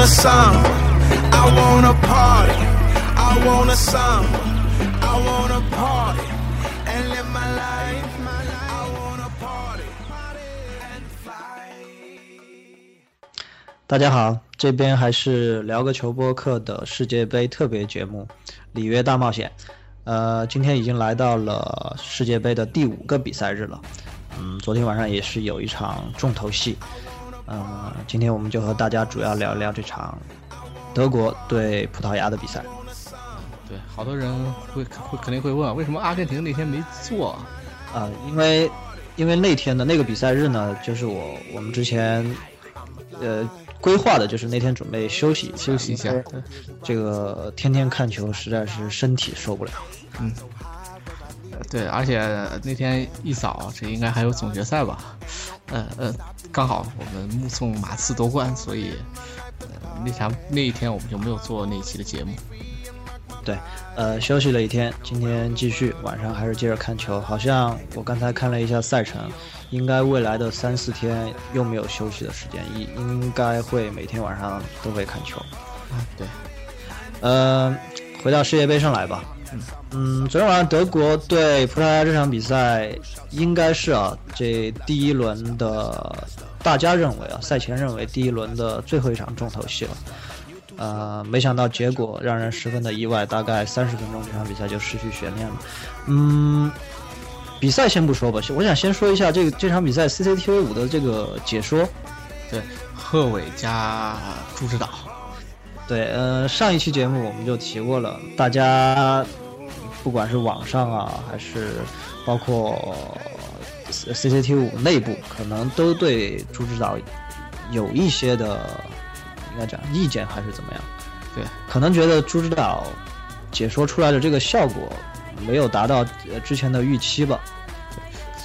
wanna party, I want a samba, I wanna party, I want a samba, I wanna party and live my life. I wanna party and fly. 大家好，这边还是聊个球播客的世界杯特别节目《里约大冒险》。呃，今天已经来到了世界杯的第五个比赛日了。嗯，昨天晚上也是有一场重头戏。嗯，今天我们就和大家主要聊一聊这场德国对葡萄牙的比赛。对，好多人会会肯定会问，为什么阿根廷那天没做？啊、因为因为那天的那个比赛日呢，就是我我们之前呃规划的，就是那天准备休息休息一下这个天天看球实在是身体受不了。嗯，呃对，而且那天一早，这应该还有总决赛吧？呃呃，刚好我们目送马刺夺冠，所以呃那场那一天我们就没有做那一期的节目。对，呃，休息了一天，今天继续，晚上还是接着看球。好像我刚才看了一下赛程，应该未来的三四天又没有休息的时间，应应该会每天晚上都会看球。啊，对，呃，回到世界杯上来吧。嗯，昨天晚上德国对葡萄牙这场比赛，应该是啊，这第一轮的，大家认为啊，赛前认为第一轮的最后一场重头戏了。呃，没想到结果让人十分的意外，大概三十分钟这场比赛就失去悬念了。嗯，比赛先不说吧，我想先说一下这个这场比赛 CCTV 五的这个解说。对，贺伟加朱指导，对，呃，上一期节目我们就提过了，大家不管是网上啊，还是包括 CCT 五内部，可能都对朱指导有一些的，应该讲意见还是怎么样？对，可能觉得朱指导解说出来的这个效果没有达到呃之前的预期吧？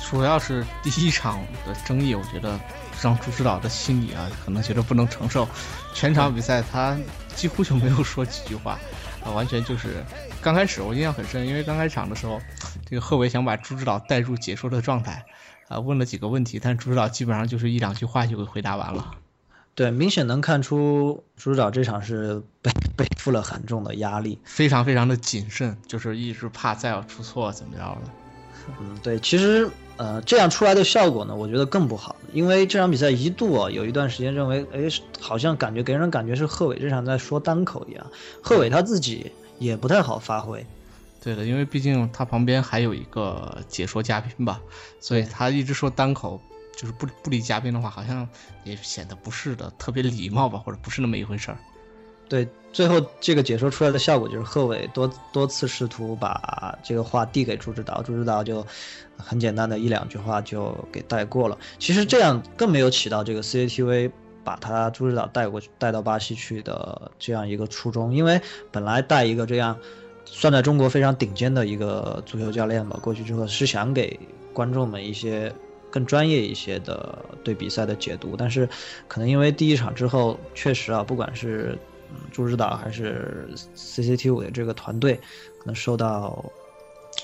主要是第一场的争议，我觉得让朱指导的心里啊，可能觉得不能承受。全场比赛他几乎就没有说几句话，啊，完全就是刚开始我印象很深，因为刚开场的时候，这个贺炜想把朱指导带入解说的状态，啊，问了几个问题，但朱指导基本上就是一两句话就给回答完了。对，明显能看出朱指导这场是背背负了很重的压力。非常非常的谨慎，就是一直怕再要出错怎么着的。嗯，对，其实呃，这样出来的效果呢，我觉得更不好，因为这场比赛一度啊，有一段时间认为，哎，好像感觉给人感觉是贺炜这场在说单口一样，贺炜他自己也不太好发挥。对的，因为毕竟他旁边还有一个解说嘉宾吧，所以他一直说单口，就是不不理嘉宾的话，好像也显得不是的特别礼貌吧，或者不是那么一回事儿。对，最后这个解说出来的效果就是贺炜多多次试图把这个话递给朱指导，朱指导就很简单的一两句话就给带过了。其实这样更没有起到这个 CCTV 把他朱指导带过去带到巴西去的这样一个初衷，因为本来带一个这样算在中国非常顶尖的一个足球教练吧，过去之后是想给观众们一些。更专业一些的对比赛的解读，但是可能因为第一场之后，确实啊，不管是嗯，朱指导还是 CCT 五的这个团队，可能受到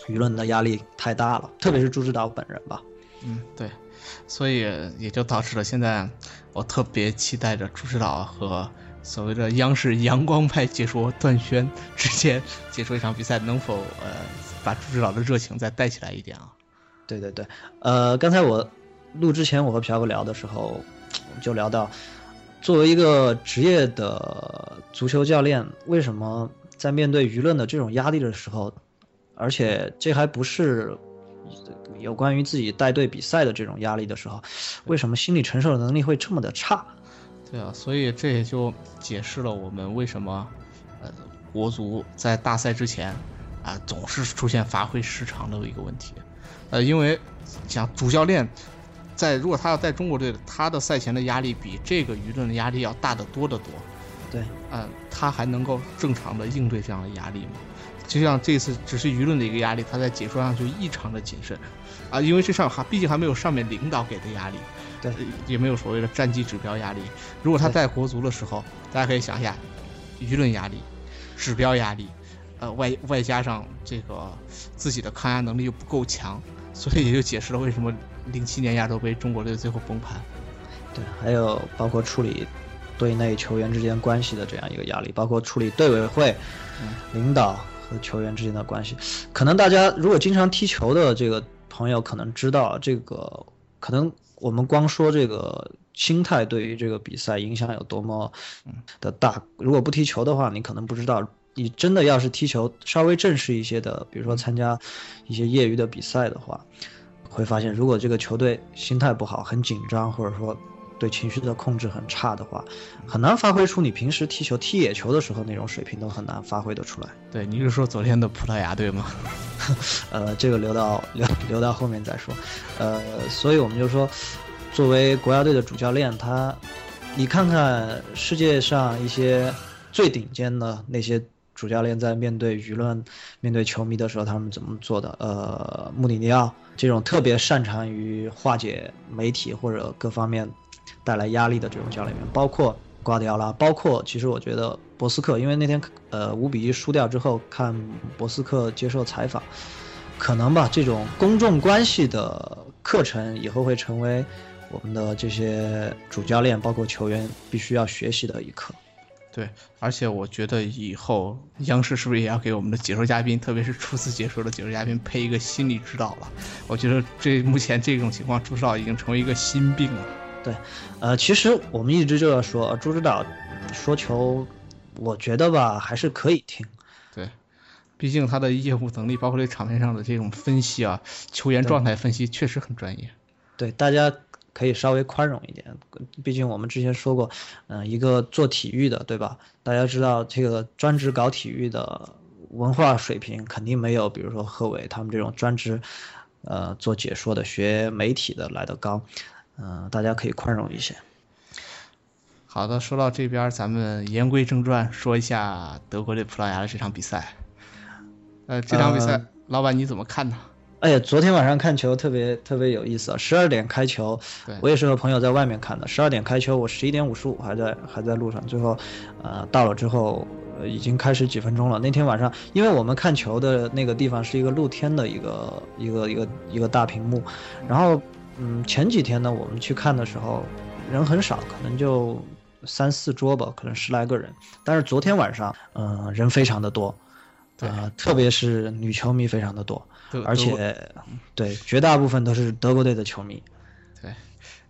舆论的压力太大了，特别是朱指导本人吧。嗯，对，所以也就导致了现在我特别期待着朱指导和所谓的央视阳光派解说段轩 之间解说一场比赛，能否呃把朱指导的热情再带起来一点啊？对对对，呃，刚才我录之前，我和朴哥聊的时候，就聊到，作为一个职业的足球教练，为什么在面对舆论的这种压力的时候，而且这还不是有关于自己带队比赛的这种压力的时候，为什么心理承受的能力会这么的差？对啊，所以这也就解释了我们为什么，呃，国足在大赛之前啊总是出现发挥失常的一个问题。呃，因为像主教练在如果他要带中国队，他的赛前的压力比这个舆论的压力要大得多得多。对，嗯，他还能够正常的应对这样的压力吗？就像这次只是舆论的一个压力，他在解说上就异常的谨慎，啊，因为这上还毕竟还没有上面领导给的压力，对，也没有所谓的战绩指标压力。如果他带国足的时候，大家可以想一下，舆论压力、指标压力，呃，外外加上这个自己的抗压能力又不够强。所以也就解释了为什么零七年亚洲杯中国队最后崩盘。对，还有包括处理队内球员之间关系的这样一个压力，包括处理队委会、嗯领导和球员之间的关系。可能大家如果经常踢球的这个朋友可能知道，这个可能我们光说这个心态对于这个比赛影响有多么的大。如果不踢球的话，你可能不知道。你真的要是踢球稍微正式一些的，比如说参加一些业余的比赛的话，会发现如果这个球队心态不好、很紧张，或者说对情绪的控制很差的话，很难发挥出你平时踢球、踢野球的时候那种水平，都很难发挥得出来。对，你是说昨天的葡萄牙队吗？呃，这个留到留留到后面再说。呃，所以我们就说，作为国家队的主教练，他，你看看世界上一些最顶尖的那些。主教练在面对舆论、面对球迷的时候，他们怎么做的？呃，穆里尼奥这种特别擅长于化解媒体或者各方面带来压力的这种教练员，包括瓜迪奥拉，包括其实我觉得博斯克，因为那天呃五比一输掉之后，看博斯克接受采访，可能吧，这种公众关系的课程以后会成为我们的这些主教练，包括球员必须要学习的一课。对，而且我觉得以后央视是不是也要给我们的解说嘉宾，特别是初次解说的解说嘉宾配一个心理指导了？我觉得这目前这种情况，朱指导已经成为一个心病了。对，呃，其实我们一直就要说，朱指导说球，我觉得吧还是可以听。对，毕竟他的业务能力，包括这场面上的这种分析啊，球员状态分析确实很专业。对，大家。可以稍微宽容一点，毕竟我们之前说过，嗯，一个做体育的，对吧？大家知道这个专职搞体育的文化水平肯定没有，比如说贺炜他们这种专职，呃，做解说的、学媒体的来的高，嗯，大家可以宽容一些。好的，说到这边，咱们言归正传，说一下德国对葡萄牙的这场比赛。呃，这场比赛，老板你怎么看呢？哎呀，昨天晚上看球特别特别有意思啊！十二点开球，我也是和朋友在外面看的。十二点开球，我十一点五十五还在还在路上，最后，呃，到了之后，已经开始几分钟了。那天晚上，因为我们看球的那个地方是一个露天的一个一个一个一个大屏幕，然后，嗯，前几天呢，我们去看的时候，人很少，可能就三四桌吧，可能十来个人。但是昨天晚上，嗯，人非常的多，呃，特别是女球迷非常的多。而且，对，绝大部分都是德国队的球迷。对，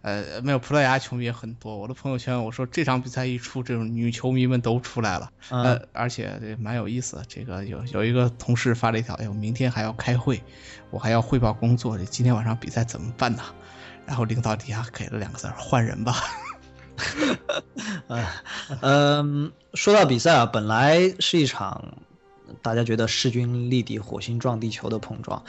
呃，没有葡萄牙球迷也很多。我的朋友圈我说这场比赛一出，这种女球迷们都出来了。呃，而且这蛮有意思。这个有有一个同事发了一条，哎，我明天还要开会，我还要汇报工作，这今天晚上比赛怎么办呢？然后领导底下给了两个字：换人吧。嗯，说到比赛啊，本来是一场。大家觉得势均力敌、火星撞地球的碰撞，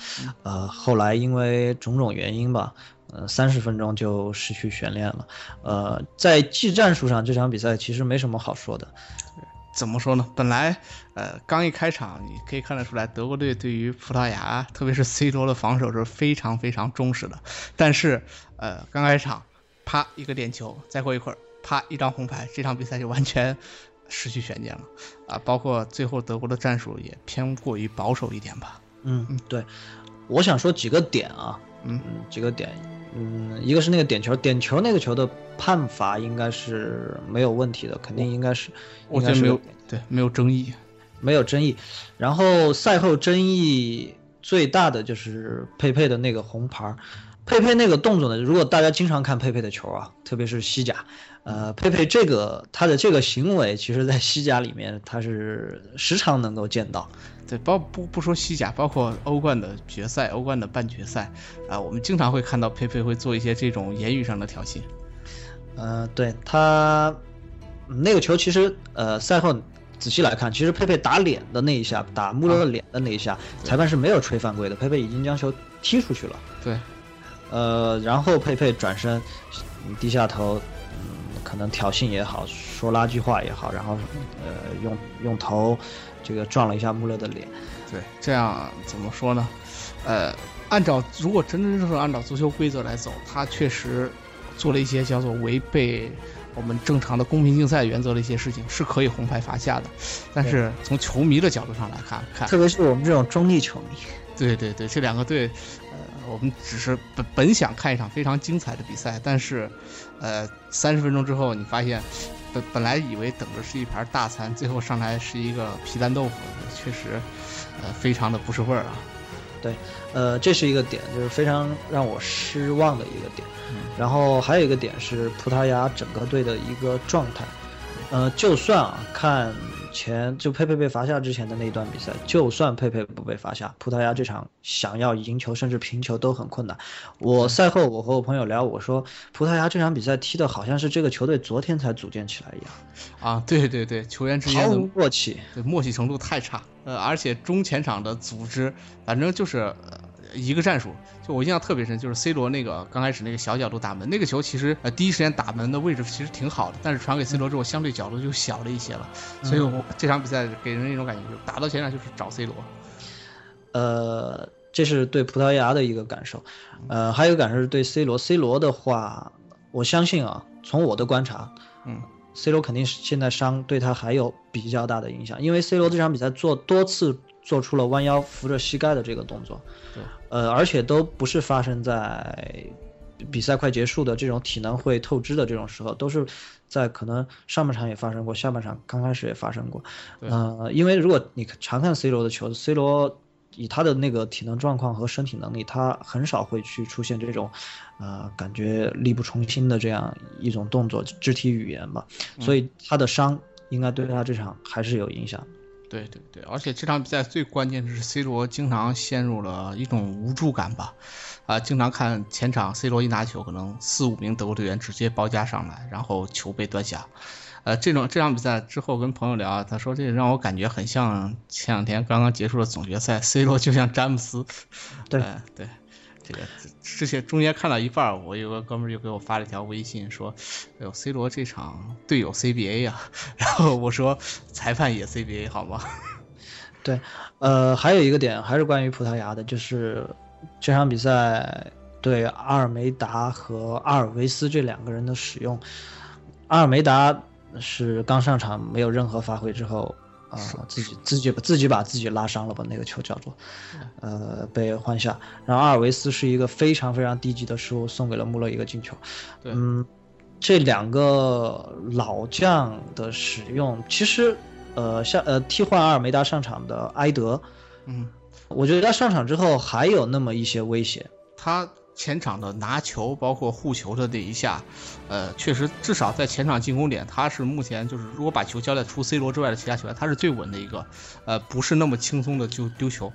呃，后来因为种种原因吧，呃，三十分钟就失去悬念了。呃，在技战术上，这场比赛其实没什么好说的。怎么说呢？本来，呃，刚一开场，你可以看得出来，德国队对于葡萄牙，特别是 C 罗的防守是非常非常重视的。但是，呃，刚开场，啪一个点球，再过一会儿，啪一张红牌，这场比赛就完全。失去悬念了，啊，包括最后德国的战术也偏过于保守一点吧。嗯嗯，对，我想说几个点啊，嗯几个点，嗯，一个是那个点球，点球那个球的判罚应该是没有问题的，肯定应该是，我觉得没有，对，没有争议，没有争议。然后赛后争议最大的就是佩佩的那个红牌。佩佩那个动作呢？如果大家经常看佩佩的球啊，特别是西甲，呃，佩佩这个他的这个行为，其实在西甲里面他是时常能够见到。对，包不不说西甲，包括欧冠的决赛、欧冠的半决赛啊，我们经常会看到佩佩会做一些这种言语上的挑衅。呃，对他那个球，其实呃赛后仔细来看，其实佩佩打脸的那一下，打穆勒的脸的那一下，裁判是没有吹犯规的，佩佩已经将球踢出去了。对。呃，然后佩佩转身，低下头，嗯，可能挑衅也好，说垃圾话也好，然后，呃，用用头，这个撞了一下穆勒的脸。对，这样怎么说呢？呃，按照如果真真正正按照足球规则来走，他确实做了一些叫做违背我们正常的公平竞赛原则的一些事情，是可以红牌罚下的。但是从球迷的角度上来看，看，特别是我们这种中立球迷，对对对，这两个队。我们只是本本想看一场非常精彩的比赛，但是，呃，三十分钟之后，你发现本本来以为等着是一盘大餐，最后上来是一个皮蛋豆腐，确实，呃，非常的不是味儿啊。对，呃，这是一个点，就是非常让我失望的一个点。然后还有一个点是葡萄牙整个队的一个状态，呃，就算啊看。前就佩佩被罚下之前的那一段比赛，就算佩佩不被罚下，葡萄牙这场想要赢球甚至平球都很困难。我赛后我和我朋友聊，我说葡萄牙这场比赛踢的好像是这个球队昨天才组建起来一样。啊，对对对，球员之间毫无默契，对默契程度太差。呃，而且中前场的组织，反正就是。一个战术，就我印象特别深，就是 C 罗那个刚开始那个小角度打门，那个球其实呃第一时间打门的位置其实挺好的，但是传给 C 罗之后，相对角度就小了一些了，所以我这场比赛给人一种感觉，就打到前场就是找 C 罗。呃，这是对葡萄牙的一个感受，呃，还有感受是对 C 罗，C 罗的话，我相信啊，从我的观察，嗯，C 罗肯定是现在伤对他还有比较大的影响，因为 C 罗这场比赛做多次。做出了弯腰扶着膝盖的这个动作，对，呃，而且都不是发生在比赛快结束的这种体能会透支的这种时候，都是在可能上半场也发生过，下半场刚开始也发生过。呃，因为如果你常看 C 罗的球，C 罗以他的那个体能状况和身体能力，他很少会去出现这种，呃，感觉力不从心的这样一种动作、肢体语言吧。所以他的伤应该对他这场还是有影响。对对对，而且这场比赛最关键的是 C 罗经常陷入了一种无助感吧，啊，经常看前场 C 罗一拿球，可能四五名德国队员直接包夹上来，然后球被断下，呃，这种这场比赛之后跟朋友聊，他说这让我感觉很像前两天刚刚结束的总决赛，C 罗就像詹姆斯，对。对。这个之前中间看到一半，我有个哥们儿就给我发了一条微信说：“哎呦，C 罗这场队友 CBA 呀。”然后我说：“裁判也 CBA 好吗？”对，呃，还有一个点还是关于葡萄牙的，就是这场比赛对阿尔梅达和阿尔维斯这两个人的使用，阿尔梅达是刚上场没有任何发挥之后。啊，自己自己把自己把自己拉伤了吧？那个球叫做，呃，被换下。然后阿尔维斯是一个非常非常低级的失误，送给了穆勒一个进球。嗯，这两个老将的使用，其实，呃，像呃替换阿尔梅达上场的埃德，嗯，我觉得他上场之后还有那么一些威胁。他。前场的拿球，包括护球的那一下，呃，确实至少在前场进攻点，他是目前就是如果把球交在除 C 罗之外的其他球员，他是最稳的一个，呃，不是那么轻松的就丢球，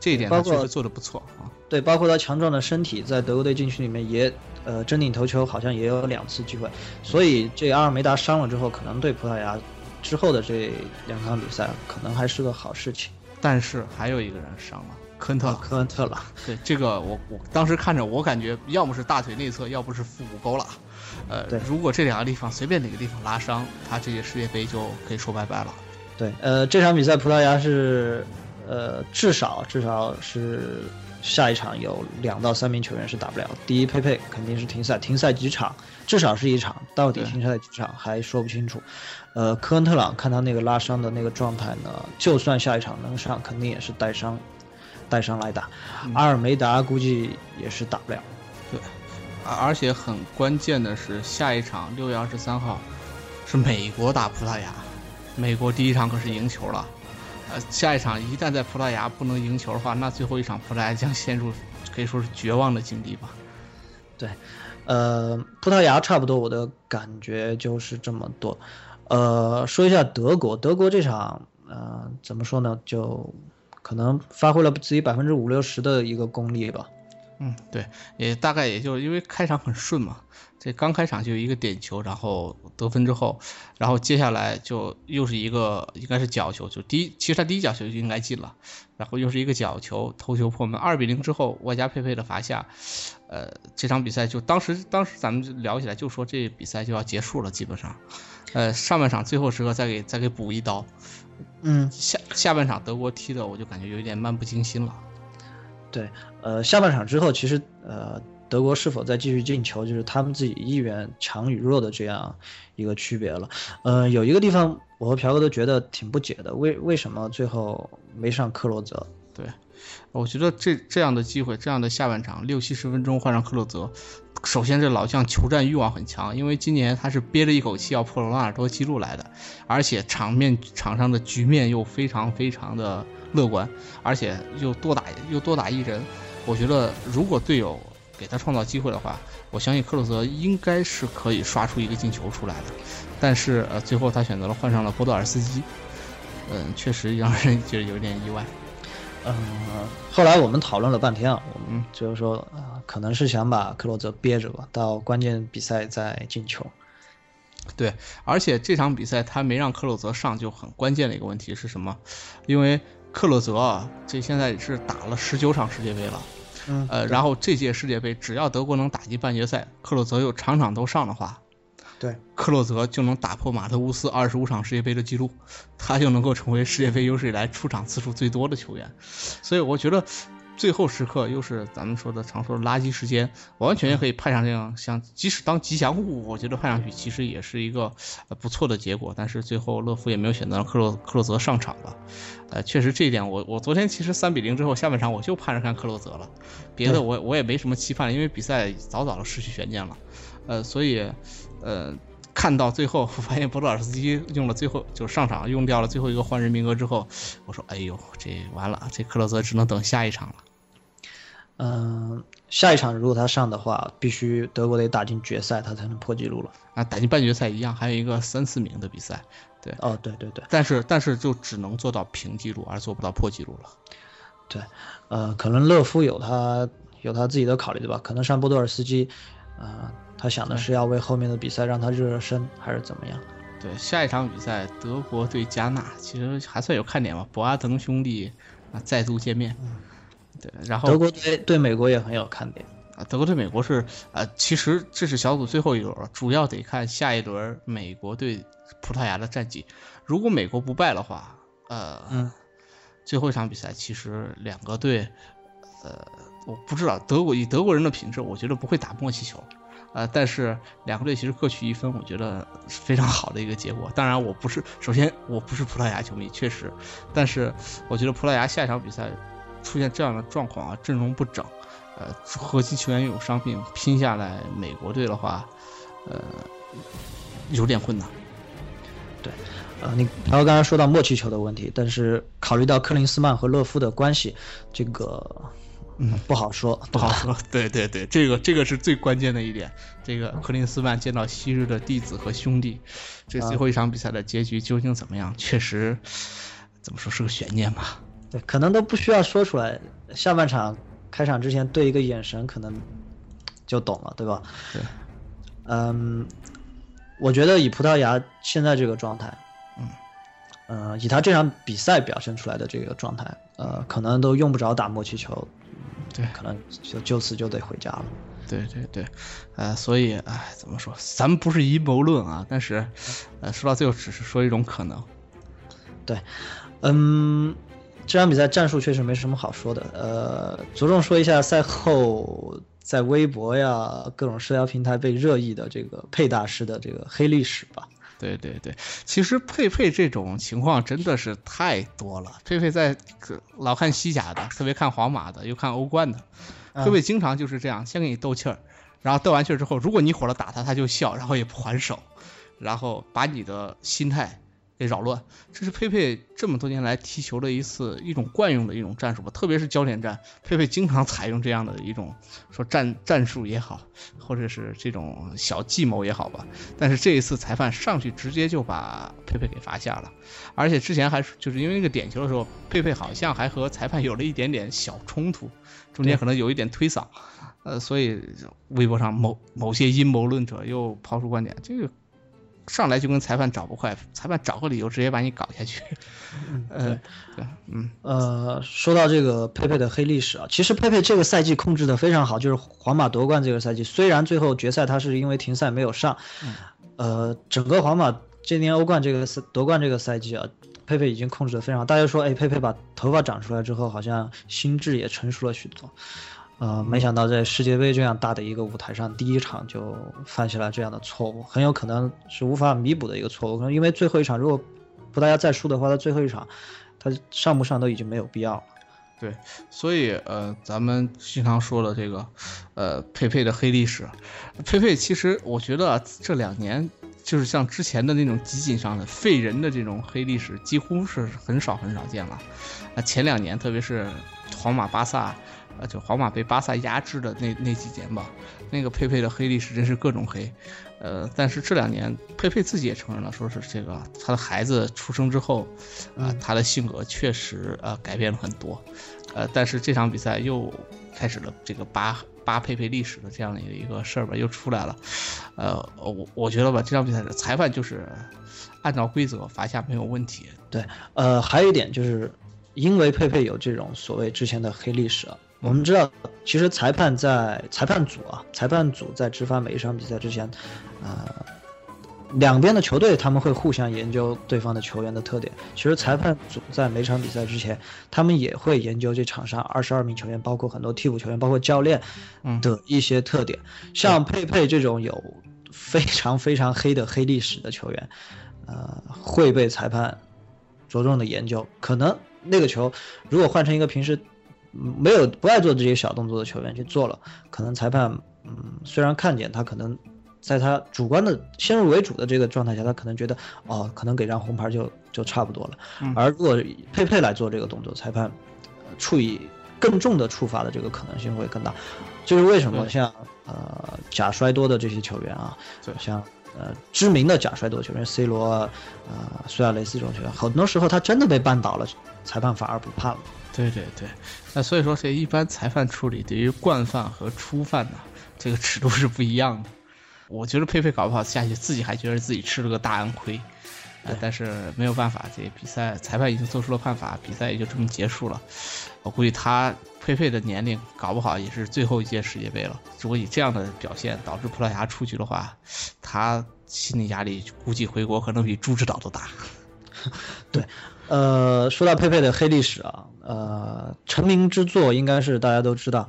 这一点他确实做的不错啊。对，包括他强壮的身体，在德国队禁区里面也，呃，争顶头球好像也有两次机会，所以这阿尔梅达伤了之后，可能对葡萄牙之后的这两场比赛可能还是个好事情。但是还有一个人伤了。科恩特，科恩特朗。对这个，我我当时看着，我感觉要么是大腿内侧，要不是腹股沟了。呃，对，如果这两个地方随便哪个地方拉伤，他这届世界杯就可以说拜拜了。对，呃，这场比赛葡萄牙是，呃，至少至少是下一场有两到三名球员是打不了。第一，佩佩肯定是停赛，停赛几场，至少是一场，到底停赛几场还说不清楚。呃，科恩特朗看他那个拉伤的那个状态呢，就算下一场能上，肯定也是带伤。带伤来打，阿尔梅达估计也是打不了。对，而且很关键的是，下一场六月二十三号是美国打葡萄牙，美国第一场可是赢球了。呃，下一场一旦在葡萄牙不能赢球的话，那最后一场葡萄牙将陷入可以说是绝望的境地吧。对，呃，葡萄牙差不多，我的感觉就是这么多。呃，说一下德国，德国这场，呃，怎么说呢？就。可能发挥了自己百分之五六十的一个功力吧。嗯，对，也大概也就因为开场很顺嘛，这刚开场就一个点球，然后得分之后，然后接下来就又是一个应该是角球，就第一其实他第一角球就应该进了，然后又是一个角球头球破门，二比零之后外加佩佩的罚下，呃，这场比赛就当时当时咱们聊起来就说这比赛就要结束了，基本上，呃，上半场最后时刻再给再给补一刀。嗯，下下半场德国踢的我就感觉有点漫不经心了。对，呃，下半场之后，其实呃，德国是否再继续进球，就是他们自己意愿强与弱的这样一个区别了。呃，有一个地方我和朴哥都觉得挺不解的，为为什么最后没上克洛泽？对，我觉得这这样的机会，这样的下半场六七十分钟换上克洛泽，首先这老将求战欲望很强，因为今年他是憋着一口气要破罗纳尔多记录来的，而且场面场上的局面又非常非常的乐观，而且又多打又多打一人，我觉得如果队友给他创造机会的话，我相信克洛泽应该是可以刷出一个进球出来的，但是呃最后他选择了换上了波多尔斯基，嗯，确实让人觉得有点意外。嗯，后来我们讨论了半天啊，我嗯们就是说啊、可能是想把克洛泽憋着吧，到关键比赛再进球。对，而且这场比赛他没让克洛泽上，就很关键的一个问题是什么？因为克洛泽啊，这现在是打了十九场世界杯了，嗯呃，然后这届世界杯只要德国能打进半决赛，克洛泽又场场都上的话，对，克洛泽就能打破马特乌斯二十五场世界杯的记录，他就能够成为世界杯有史以来出场次数最多的球员。所以我觉得最后时刻又是咱们说的常说的垃圾时间，完全也可以派上这样像，即使当吉祥物，我觉得派上去其实也是一个呃不错的结果。但是最后勒夫也没有选择让克洛克洛泽上场吧。呃，确实这一点我我昨天其实三比零之后下半场我就盼着看克洛泽了，别的我我也没什么期盼，因为比赛早早的失去悬念了。呃，所以呃。看到最后，我发现博多尔斯基用了最后就是上场用掉了最后一个换人名额之后，我说：“哎呦，这完了，这克洛泽只能等下一场了。嗯、下一场如果他上的话，必须德国得打进决赛，他才能破纪录了。”啊，打进半决赛一样，还有一个三四名的比赛，对哦，对对对，但是但是就只能做到平纪录，而做不到破纪录了。对呃，可能勒夫有他有他自己的考虑对吧？可能上波多尔斯基，呃，他想的是要为后面的比赛让他热热身，还是怎么样？对，下一场比赛德国对加纳，其实还算有看点吧。博阿滕兄弟啊再度见面，对，然后德国队对美国也很有看点。啊，德国对美国是呃，其实这是小组最后一轮了，主要得看下一轮美国对葡萄牙的战绩。如果美国不败的话，呃，嗯，最后一场比赛其实两个队，呃，我不知道德国以德国人的品质，我觉得不会打默契球。呃，但是两个队其实各取一分，我觉得是非常好的一个结果。当然，我不是，首先我不是葡萄牙球迷，确实，但是我觉得葡萄牙下一场比赛出现这样的状况啊，阵容不整，呃，核心球员又有伤病，拼下来美国队的话，呃，有点困难。对呃，你然后刚才说到默契球的问题，但是考虑到克林斯曼和勒夫的关系，这个嗯不好说，不好说，对对对，这个这个是最关键的一点。这个克林斯曼见到昔日的弟子和兄弟，这最后一场比赛的结局究竟怎么样？确实，怎么说是个悬念吧。对，可能都不需要说出来。下半场开场之前对一个眼神，可能就懂了，对吧？对。嗯，我觉得以葡萄牙现在这个状态，嗯，呃，以他这场比赛表现出来的这个状态，呃，可能都用不着打默契球，对可能就就此就得回家了。对对对，呃，所以哎，怎么说？咱们不是阴谋论啊，但是，呃，说到最后只是说一种可能。对嗯，这场比赛战术确实没什么好说的。呃，着重说一下赛后在微博呀各种社交平台被热议的这个佩大师的这个黑历史吧。对对对，其实佩佩这种情况真的是太多了。佩佩在老看西甲的，特别看皇马的，又看欧冠的，佩佩经常就是这样，先给你斗气儿，然后斗完气儿之后，如果你火了打他，他就笑，然后也不还手，然后把你的心态给扰乱。这是佩佩这么多年来踢球的一次一种惯用的一种战术吧，特别是焦点战，佩佩经常采用这样的一种说战战术也好，或者是这种小计谋也好吧。但是这一次裁判上去直接就把佩佩给罚下了，而且之前还是就是因为那个点球的时候，佩佩好像还和裁判有了一点点小冲突，中间可能有一点推搡，呃，所以微博上某某些阴谋论者又抛出观点，这个上来就跟裁判找不快，裁判找个理由直接把你搞下去，嗯，对，嗯，呃，说到这个佩佩的黑历史啊，其实佩佩这个赛季控制的非常好，就是皇马夺冠这个赛季，虽然最后决赛他是因为停赛没有上，呃，整个皇马今年欧冠这个赛夺冠这个赛季啊，佩佩已经控制的非常好。大家说，哎，佩佩把头发长出来之后，好像心智也成熟了许多。呃，没想到在世界杯这样大的一个舞台上，第一场就犯下了这样的错误，很有可能是无法弥补的一个错误。可能因为最后一场如果不大家再输的话，他最后一场他上不上都已经没有必要了。对，所以呃，咱们经常说的这个，呃，佩佩的黑历史，佩佩其实我觉得这两年就是像之前的那种集锦上的废人的这种黑历史，几乎是很少很少见了。啊，前两年特别是皇马、巴萨，呃，就皇马被巴萨压制的那那几年吧，那个佩佩的黑历史真是各种黑。呃，但是这两年佩佩自己也承认了，说是这个他的孩子出生之后，啊，他的性格确实呃改变了很多，呃，但是这场比赛又开始了这个扒扒佩佩历史的这样的一个事儿吧，又出来了，呃，我我觉得吧，这场比赛裁判就是按照规则罚下没有问题。对，呃，还有一点就是因为佩佩有这种所谓之前的黑历史啊。我们知道，其实裁判在裁判组啊，裁判组在执法每一场比赛之前，呃，两边的球队他们会互相研究对方的球员的特点。其实裁判组在每场比赛之前，他们也会研究这场上二十二名球员，包括很多替补球员，包括教练的一些特点。像佩佩这种有非常非常黑的黑历史的球员，呃，会被裁判着重的研究。可能那个球如果换成一个平时。没有不爱做这些小动作的球员去做了，可能裁判，嗯，虽然看见他可能在他主观的先入为主的这个状态下，他可能觉得哦，可能给张红牌就就差不多了。而如果佩佩来做这个动作，裁判处以更重的处罚的这个可能性会更大。就是为什么像呃假摔多的这些球员啊，像呃知名的假摔多球员 C 罗啊、苏亚雷斯这种球员，很多时候他真的被绊倒了，裁判反而不判了。对对对，那所以说这一般裁判处理对于惯犯和初犯呢，这个尺度是不一样的。我觉得佩佩搞不好下去自己还觉得自己吃了个大安亏，呃，但是没有办法，这比赛裁判已经做出了判罚，比赛也就这么结束了。我估计他佩佩的年龄搞不好也是最后一届世界杯了。如果以这样的表现导致葡萄牙出局的话，他心理压力估计回国可能比朱指导都大。对。呃，说到佩佩的黑历史啊，呃，成名之作应该是大家都知道，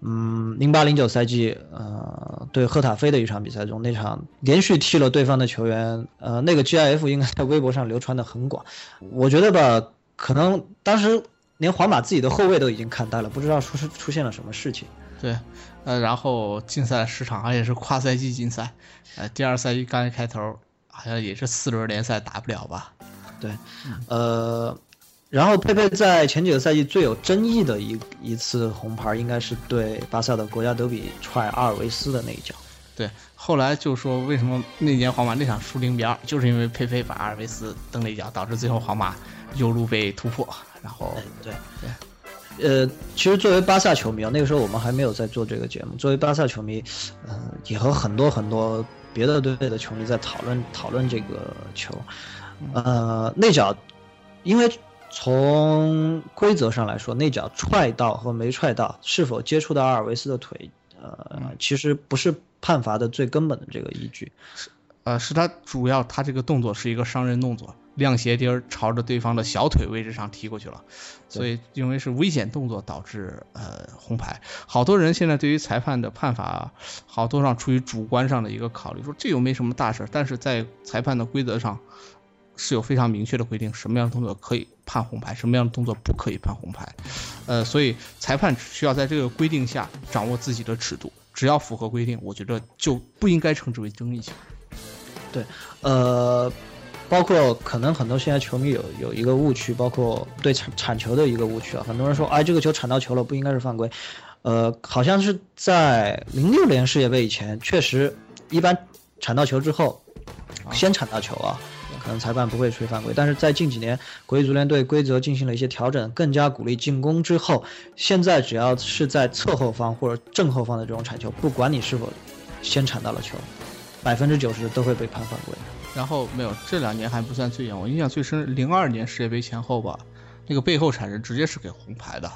嗯，零八零九赛季，呃，对赫塔菲的一场比赛中，那场连续踢了对方的球员，呃，那个 GIF 应该在微博上流传的很广。我觉得吧，可能当时连皇马自己的后卫都已经看呆了，不知道出是出现了什么事情。对，呃，然后竞赛时长而且是跨赛季竞赛，呃，第二赛季刚一开头，好像也是四轮联赛打不了吧。对，呃，然后佩佩在前几个赛季最有争议的一一次红牌，应该是对巴萨的国家德比踹阿尔维斯的那一脚。对，后来就说为什么那年皇马那场输零比二，就是因为佩佩把阿尔维斯蹬了一脚，导致最后皇马右路被突破。然后，对对，呃，其实作为巴萨球迷啊，那个时候我们还没有在做这个节目。作为巴萨球迷，嗯，也和很多很多别的队的球迷在讨论讨论这个球。呃，那脚，因为从规则上来说，内脚踹到和没踹到，是否接触到阿尔维斯的腿，呃，其实不是判罚的最根本的这个依据。是，呃，是他主要他这个动作是一个伤人动作，亮鞋钉朝着对方的小腿位置上踢过去了，所以因为是危险动作导致呃红牌。好多人现在对于裁判的判罚，好多上出于主观上的一个考虑，说这又没什么大事，但是在裁判的规则上。是有非常明确的规定，什么样的动作可以判红牌，什么样的动作不可以判红牌，呃，所以裁判只需要在这个规定下掌握自己的尺度，只要符合规定，我觉得就不应该称之为争议性。对，呃，包括可能很多现在球迷有有一个误区，包括对铲铲球的一个误区啊，很多人说，哎，这个球铲到球了，不应该是犯规，呃，好像是在零六年世界杯以前，确实一般铲到球之后，先铲到球啊。可能裁判不会吹犯规，但是在近几年，国际足联对规则进行了一些调整，更加鼓励进攻之后，现在只要是在侧后方或者正后方的这种铲球，不管你是否先铲到了球，百分之九十都会被判犯规。然后没有，这两年还不算最严，我印象最深，零二年世界杯前后吧，那个背后铲人直接是给红牌的。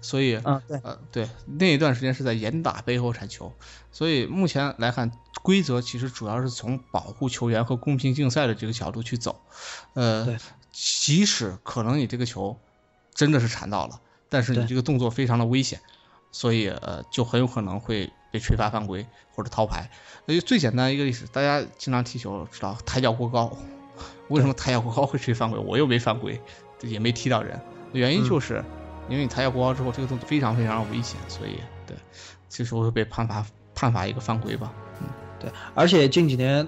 所以，嗯，对，呃，对，那一段时间是在严打背后铲球，所以目前来看，规则其实主要是从保护球员和公平竞赛的这个角度去走，呃，即使可能你这个球真的是铲到了，但是你这个动作非常的危险，所以呃，就很有可能会被吹罚犯规或者掏牌。所以最简单一个例子，大家经常踢球知道抬脚过高，为什么抬脚过高会吹犯规？我又没犯规，也没踢到人，原因就是。因为你抬脚过高之后，这个动作非常非常危险，所以对，这时候会被判罚判罚一个犯规吧。嗯，对，而且近几年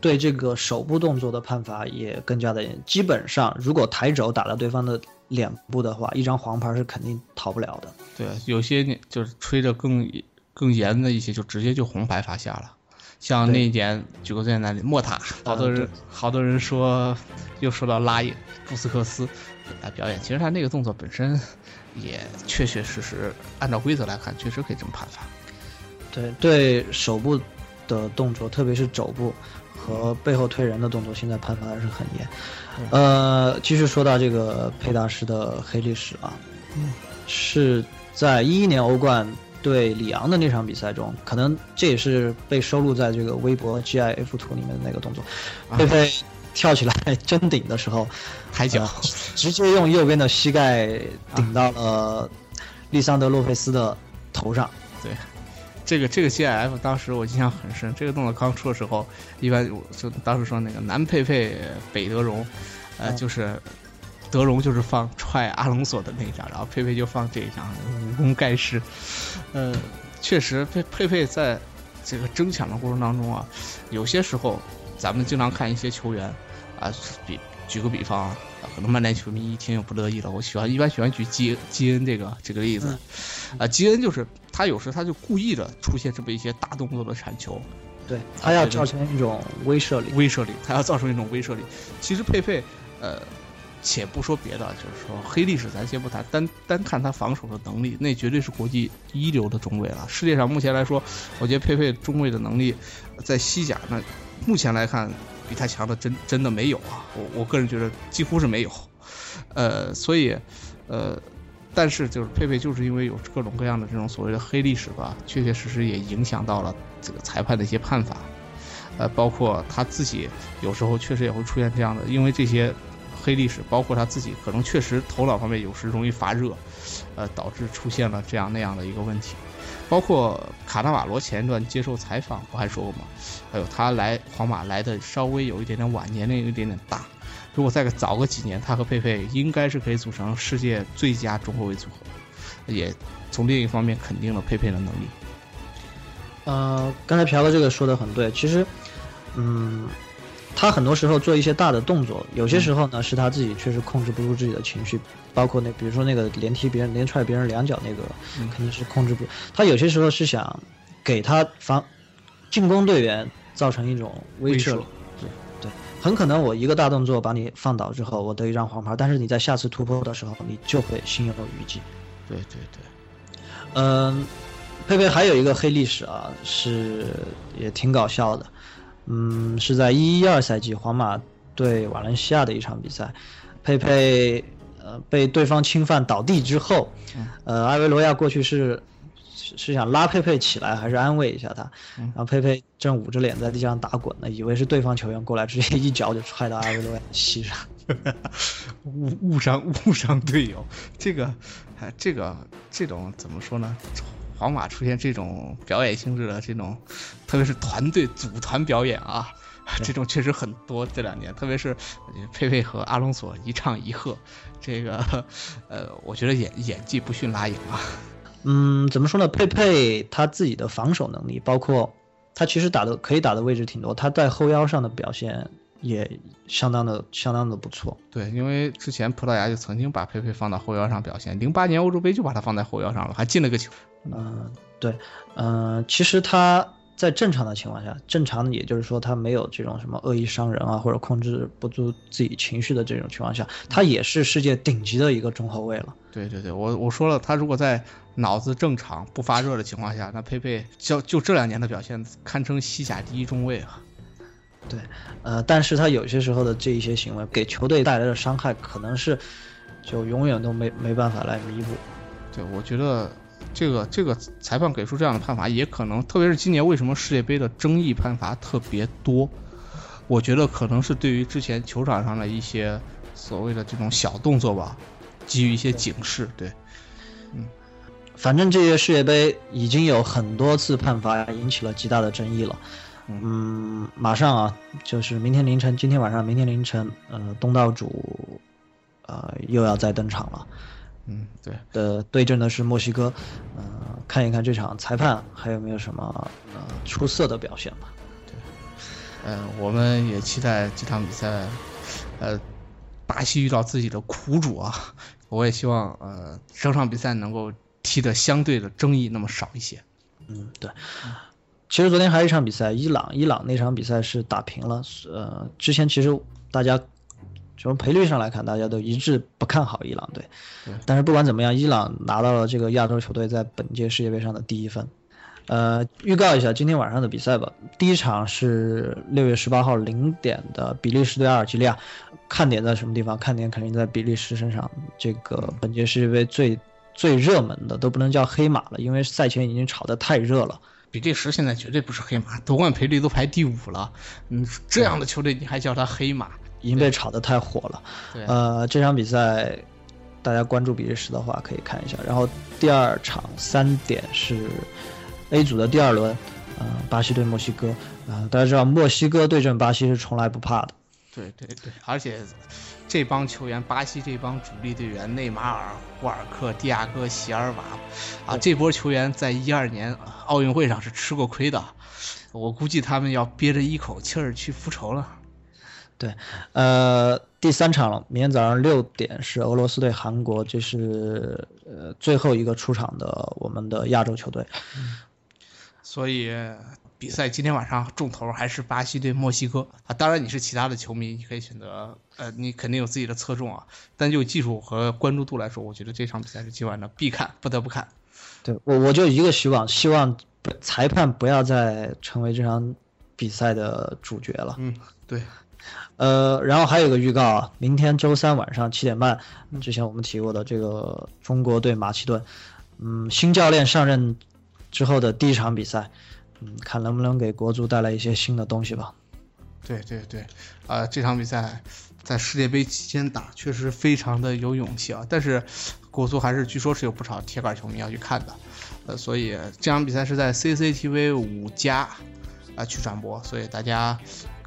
对这个手部动作的判罚也更加的严，基本上如果抬肘打到对方的脸部的话，一张黄牌是肯定逃不了的。对，有些就是吹着更更严的一些，就直接就红牌罚下了。像那一点，举个最简单的莫塔，好多人好多人说又说到拉伊布斯克斯来表演，其实他那个动作本身也确确实实按照规则来看，确实可以这么判罚。对对，手部的动作，特别是肘部和背后推人的动作，现在判罚还是很严。呃，继续说到这个佩大师的黑历史啊，是在一一年欧冠。对里昂的那场比赛中，可能这也是被收录在这个微博 GIF 图里面的那个动作。佩佩跳起来 争顶的时候，抬脚，直接用右边的膝盖顶到了利桑德洛佩斯的头上。对，这个这个 GIF 当时我印象很深。这个动作刚出的时候，一般我就当时说那个南佩佩北德容，呃，就是。德容就是放踹阿隆索的那一张，然后佩佩就放这一张武功盖世。呃，确实佩佩佩在这个争抢的过程当中啊，有些时候咱们经常看一些球员啊，比举个比方啊，可能曼联球迷一听就不乐意了。我喜欢一般喜欢举基基恩这个这个例子，啊，基恩就是他有时他就故意的出现这么一些大动作的铲球，对他要造成一种威慑力，威慑力，他要造成一种威慑力。其实佩佩，呃。且不说别的，就是说黑历史咱先不谈，单单看他防守的能力，那绝对是国际一流的中卫了。世界上目前来说，我觉得佩佩中卫的能力，在西甲那目前来看比他强的真真的没有啊。我我个人觉得几乎是没有。呃，所以呃，但是就是佩佩就是因为有各种各样的这种所谓的黑历史吧，确确实实也影响到了这个裁判的一些判罚。呃，包括他自己有时候确实也会出现这样的，因为这些。黑历史，包括他自己，可能确实头脑方面有时容易发热，呃，导致出现了这样那样的一个问题。包括卡纳瓦罗前一段接受采访，不还说过吗？还有他来皇马来的稍微有一点点晚，年龄有一点点大。如果再早个几年，他和佩佩应该是可以组成世界最佳中后卫组合，也从另一方面肯定了佩佩的能力。呃，刚才朴哥这个说的很对，其实，嗯。他很多时候做一些大的动作，有些时候呢是他自己确实控制不住自己的情绪，包括那比如说那个连踢别人、连踹别人两脚那个，肯定是控制不。他有些时候是想给他防进攻队员造成一种威慑。很可能我一个大动作把你放倒之后，我得一张黄牌，但是你在下次突破的时候，你就会心有余悸。对对对，嗯，佩佩还有一个黑历史啊，是也挺搞笑的。嗯，是在一一二赛季皇马对瓦伦西亚的一场比赛，佩佩呃被对方侵犯倒地之后，呃埃维罗亚过去是是想拉佩佩起来还是安慰一下他，然后佩佩正捂着脸在地上打滚呢，以为是对方球员过来，直接一脚就踹到阿维罗亚膝上，误误伤误伤队友，这个这个这种怎么说呢？皇马出现这种表演性质的这种，特别是团队组团表演啊，这种确实很多。这两年，特别是佩佩和阿隆索一唱一和，这个呃，我觉得演演技不逊拉影啊。嗯，怎么说呢？佩佩他自己的防守能力，包括他其实打的可以打的位置挺多，他在后腰上的表现也相当的相当的不错。对，因为之前葡萄牙就曾经把佩佩放到后腰上表现，零八年欧洲杯就把他放在后腰上了，还进了个球。嗯，对，嗯，其实他在正常的情况下，正常的也就是说他没有这种什么恶意伤人啊，或者控制不住自己情绪的这种情况下，他也是世界顶级的一个中后卫了。对对对，我我说了，他如果在脑子正常不发热的情况下，那佩佩就就这两年的表现堪称西甲第一中卫啊。对，呃，但是他有些时候的这一些行为给球队带来的伤害，可能是就永远都没没办法来弥补。对，我觉得。这个这个裁判给出这样的判罚，也可能，特别是今年为什么世界杯的争议判罚特别多？我觉得可能是对于之前球场上的一些所谓的这种小动作吧，给予一些警示。对，嗯，反正这届世界杯已经有很多次判罚引起了极大的争议了。嗯，马上啊，就是明天凌晨，今天晚上，明天凌晨，呃，东道主，呃，又要再登场了。嗯，对，的对阵的是墨西哥，嗯、看一看这场裁判还有没有什么呃出色的表现吧。对嗯、我们也期待这场比赛，呃，巴西遇到自己的苦主啊，我也希望呃整场比赛能够踢得相对的争议那么少一些。嗯，对。其实昨天还有一场比赛，伊朗，伊朗那场比赛是打平了。呃，之前其实大家从赔率上来看，大家都一致不看好伊朗队。但是不管怎么样，伊朗拿到了这个亚洲球队在本届世界杯上的第一分。呃，预告一下今天晚上的比赛吧。第一场是六月十八号零点的比利时对阿尔及利亚，看点在什么地方？看点肯定在比利时身上。这个本届世界杯最最热门的都不能叫黑马了，因为赛前已经炒得太热了。比利时现在绝对不是黑马，夺冠赔率都排第五了。嗯，这样的球队你还叫他黑马？已经被炒得太火了。对，呃，这场比赛大家关注比利时的话可以看一下。然后第二场三点是 A 组的第二轮，呃，巴西对墨西哥。呃，大家知道墨西哥对阵巴西是从来不怕的。对对对，而且这帮球员，巴西这帮主力队员，内马尔、胡尔克、蒂亚戈、席尔瓦，啊，这波球员在一二年奥运会上是吃过亏的，我估计他们要憋着一口气儿去复仇了。对，呃，第三场了，明天早上六点是俄罗斯对韩国，这是呃最后一个出场的我们的亚洲球队。所以比赛今天晚上重头还是巴西对墨西哥啊。当然你是其他的球迷，你可以选择呃，你肯定有自己的侧重啊。但就技术和关注度来说，我觉得这场比赛是今晚的必看，不得不看。对我我就一个希望，希望裁判不要再成为这场比赛的主角了。嗯，对，呃，然后还有一个预告啊，明天周三晚上七点半，之前我们提过的这个中国队马其顿，嗯，新教练上任之后的第一场比赛，嗯，看能不能给国足带来一些新的东西吧。对对对，呃，这场比赛在世界杯期间打，确实非常的有勇气啊。但是国足还是据说是有不少铁杆球迷要去看的，呃，所以这场比赛是在 CCTV 五加啊去转播，所以大家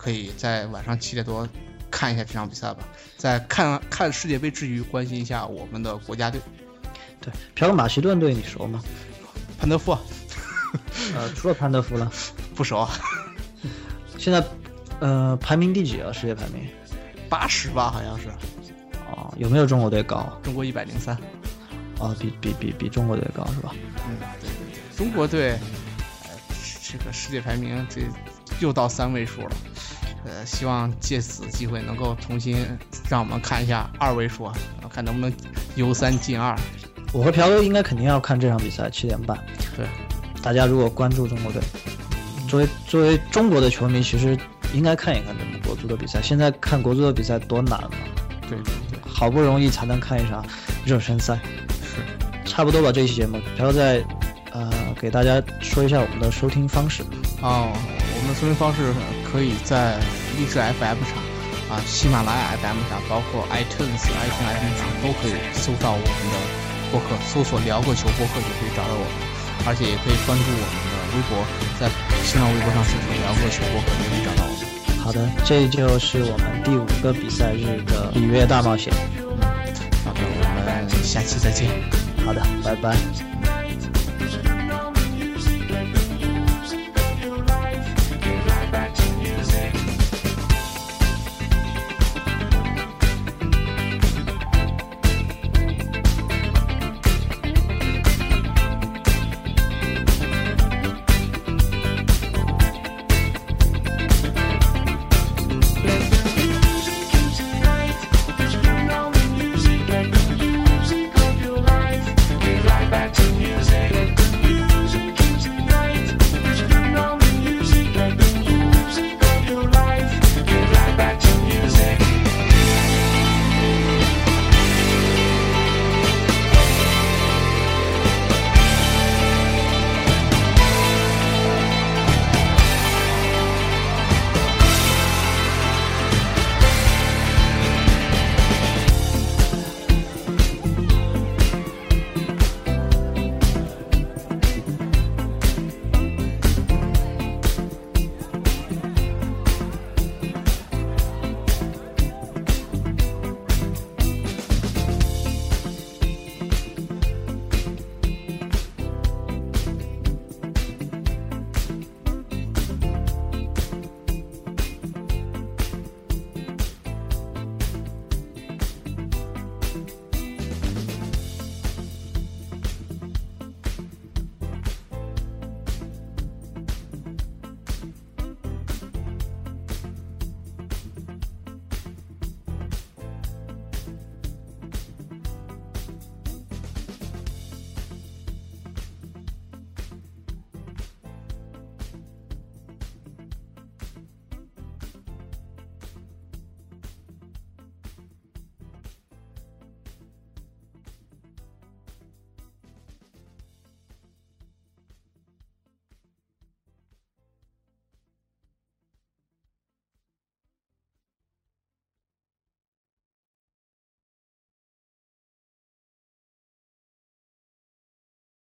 可以在晚上七点多看一下这场比赛吧。在看看世界杯之余，关心一下我们的国家队对，朴哥，马其顿队你熟吗？潘德夫啊，呃，除了潘德夫了，不熟啊，现在呃排名第几啊？世界排名？八十吧，好像是哦，有没有中国队高？中国一百零三。啊，比比比比中国队高是吧？嗯，对对对，中国队，呃，这个世界排名这又到三位数了，呃，希望借此机会能够重新让我们看一下二位数啊，看能不能由三进二。我和朴哥应该肯定要看这场比赛，七点半。对，大家如果关注中国队，作为作为中国的球迷，其实应该看一看咱们国足的比赛。现在看国足的比赛多难啊！对对对，好不容易才能看一场热身赛。是，差不多吧。这一期节目，朴哥再呃给大家说一下我们的收听方式。哦，我们的收听方式可以在荔枝 FM 上。啊，喜马拉雅 FM 上，包括 iTunes、iTunes FM 上都可以搜到我们的播客，搜索“聊个球”播客就可以找到我们，而且也可以关注我们的微博，在新浪微博上搜索“聊个球”播客就可以找到我们。好的，这就是我们第五个比赛日的里约大冒险。好的，我们下期再见。好的，拜拜。